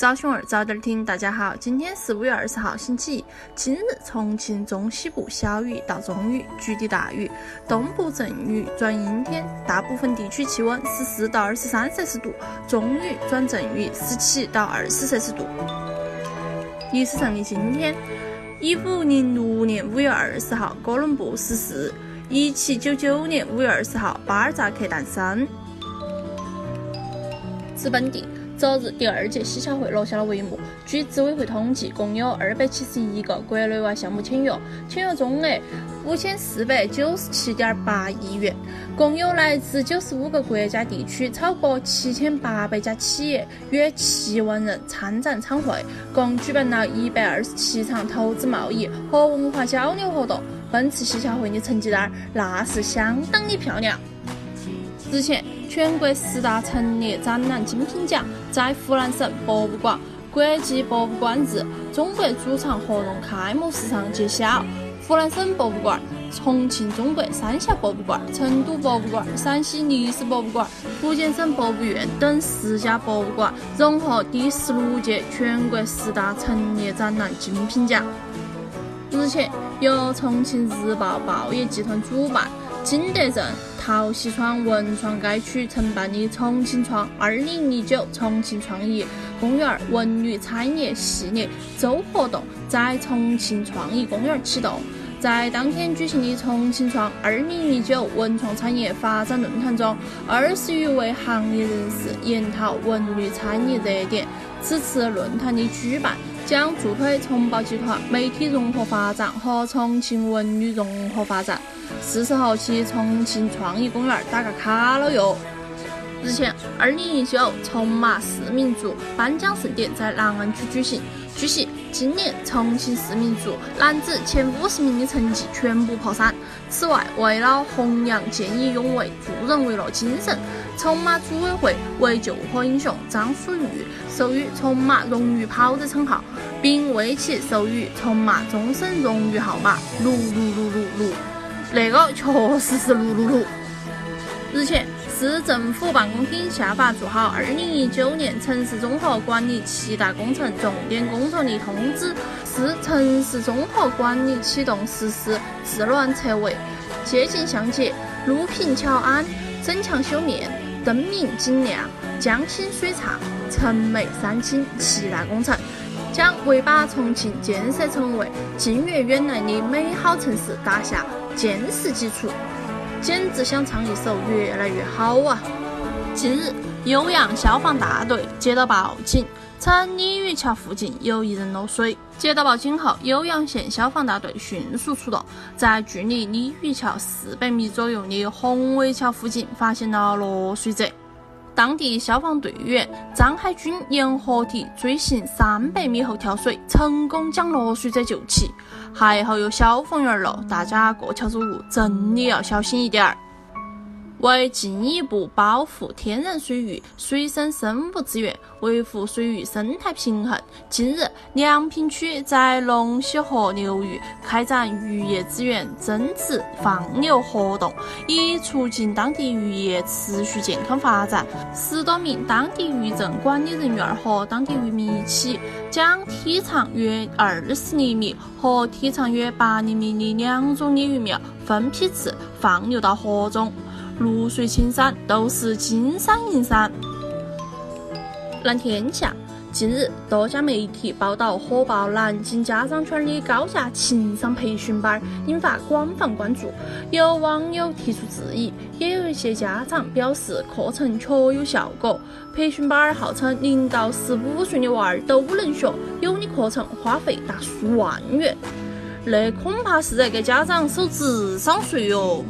早熊儿早点听，大家好，今天是五月二十号，星期一。今日重庆中西部小雨到中雨，局地大雨，东部阵雨转阴天，大部分地区气温十四到二十三摄氏度，中雨转阵雨十七到二十摄氏度。历史上的今天，一五零六年五月二十号，哥伦布逝世；一七九九年五月二十号，巴尔扎克诞生。资本地。昨日，第二届西洽会落下了帷幕。据执委会统计，共有二百七十一个国内外项目签约，签约总额五千四百九十七点八亿元。共有来自九十五个国家地区超过七千八百家企业，约七万人参展参会，共举办了一百二十七场投资贸易和文化交流活动。本次西洽会的成绩单那是相当的漂亮。日前，全国十大陈列展览精品奖在湖南省博物馆国际博物馆日中国主场活动开幕式上揭晓。湖南省博物馆、重庆中国三峡博物馆、成都博物馆、陕西历史博物馆、福建省博物院等十家博物馆荣获第十六届全国十大陈列展览精品奖。日前，由重庆日报报业集团主办。金德镇陶溪川文创街区承办的“重庆创二零一九重庆创意公园文旅产业系列周活动”在重庆创意公园启动。在当天举行的“重庆创二零一九文创产业发展论坛”中，二十余位行业人士研讨文旅产业热点。此次论坛的举办将助推重宝集团媒体融合发展和重庆文旅融合发展。是时候去重庆创意公园打个卡了哟！日前，二零一九重马市民族颁奖盛典在南岸区举行。据悉，今年重庆市民族男子前五十名的成绩全部破三。此外，为了弘扬见义勇为、助人为乐精神，重马组委会为救火英雄张淑玉授予重马荣誉跑者称号，并为其授予重马终身荣誉号码六六六六六。那个确实是噜噜噜。日前，市政府办公厅下发做好二零一九年城市综合管理七大工程重点工作的通知，市城市综合管理启动实施治乱拆违、街景相接、路平桥安、整墙修面、灯明景亮、江清水畅、城美山清七大工程，将为把重庆建设成为近越远来的美好城市打下。坚实基础，简直想唱一首越来越好啊！近日，酉阳消防大队接到报警，称鲤鱼桥附近有一人落水。接到报警后，酉阳县消防大队迅速出动，在距离鲤鱼桥四百米左右的宏伟桥附近发现了落水者。当地消防队员张海军沿河堤追行三百米后跳水，成功将落水者救起。还好有消防员了，大家过桥走路真的要小心一点儿。为进一步保护天然水域、水生生物资源，维护水域生态平衡，近日，梁平区在龙溪河流域开展渔业资源增值放流活动，以促进当地渔业持续健康发展。十多名当地渔政管理人员和当地渔民一起，将体长约二十厘米和体长约八厘米的两种鲤鱼苗分批次放流到河中。绿水青山都是金山银山。蓝天下，近日多家媒体报道火爆南京家长圈的高价情商培训班，引发广泛关注。有网友提出质疑，也有一些家长表示课程确有效果。培训班号称零到十五岁的娃儿都能学，有的课程花费达数万元，那恐怕是在给家长收智商税哟。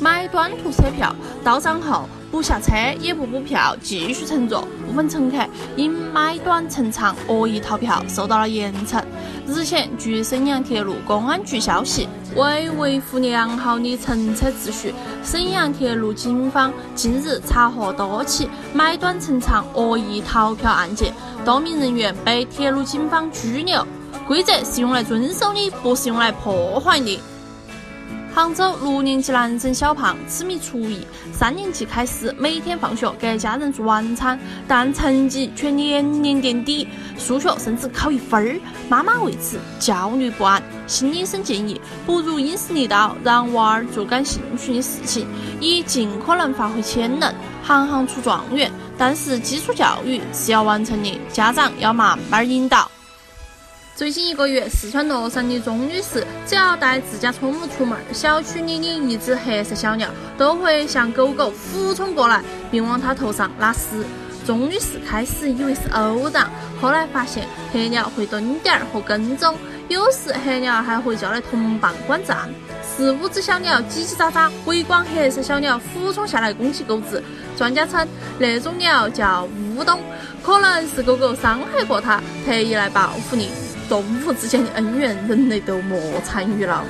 买短途车票到站后不下车也不补票，继续乘坐。部分乘客因买短乘长恶意逃票，受到了严惩。日前，据沈阳铁路公安局消息，为维护良好的乘车秩序，沈阳铁路警方近日查获多起买短乘长恶意逃票案件，多名人员被铁路警方拘留。规则是用来遵守的，不是用来破坏的。杭州六年级男生小胖痴迷厨艺，三年级开始每天放学给家人做晚餐，但成绩却年年垫底，数学甚至考一分儿。妈妈为此焦虑不安，心理医生建议，不如因势利导，让娃儿做感兴趣的事情，以尽可能发挥潜能，行行出状元。但是基础教育是要完成的，家长要慢慢引导。最近一个月，四川乐山的钟女士只要带自家宠物出门，小区里的一只黑色小鸟都会向狗狗俯冲过来，并往它头上拉屎。钟女士开始以为是偶然，后来发现黑鸟会蹲点儿和跟踪，有时黑鸟还会叫来同伴观战。四五只小鸟叽叽喳喳围观黑色小鸟俯冲下来攻击狗子。专家称，那种鸟叫乌冬，可能是狗狗伤害过它，特意来报复你。动物之间的恩怨，人类都莫参与了。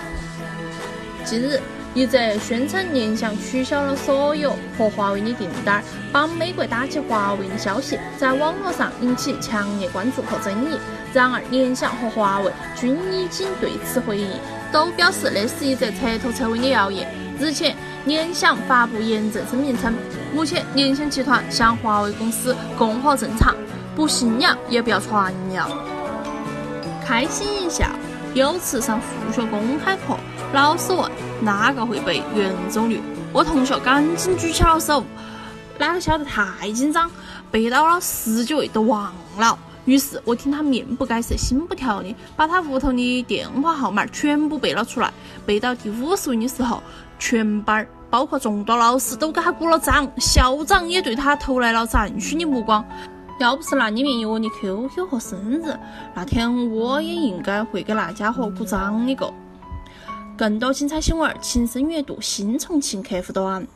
近日，一则宣称联想取消了所有和华为的订单，帮美国打击华为的消息，在网络上引起强烈关注和争议。然而，联想和华为均已经对此回应，都表示那是一则彻头彻尾的谣言。日前，联想发布严正声明称，目前联想集团向华为公司供货正常，不信谣也不要传谣。开心一笑。有次上数学公开课，老师问哪个会背圆周率，我同学赶紧举起了手。哪个晓得太紧张，背到了十几位都忘了。于是我听他面不改色心不跳的，把他屋头的电话号码全部背了出来。背到第五十位的时候，全班包括众多老师都给他鼓了掌，校长也对他投来了赞许的目光。要不是那里面有我的 QQ 和生日，那天我也应该会给那家伙鼓掌一个。更多精彩新闻，请深阅读新重庆客户端。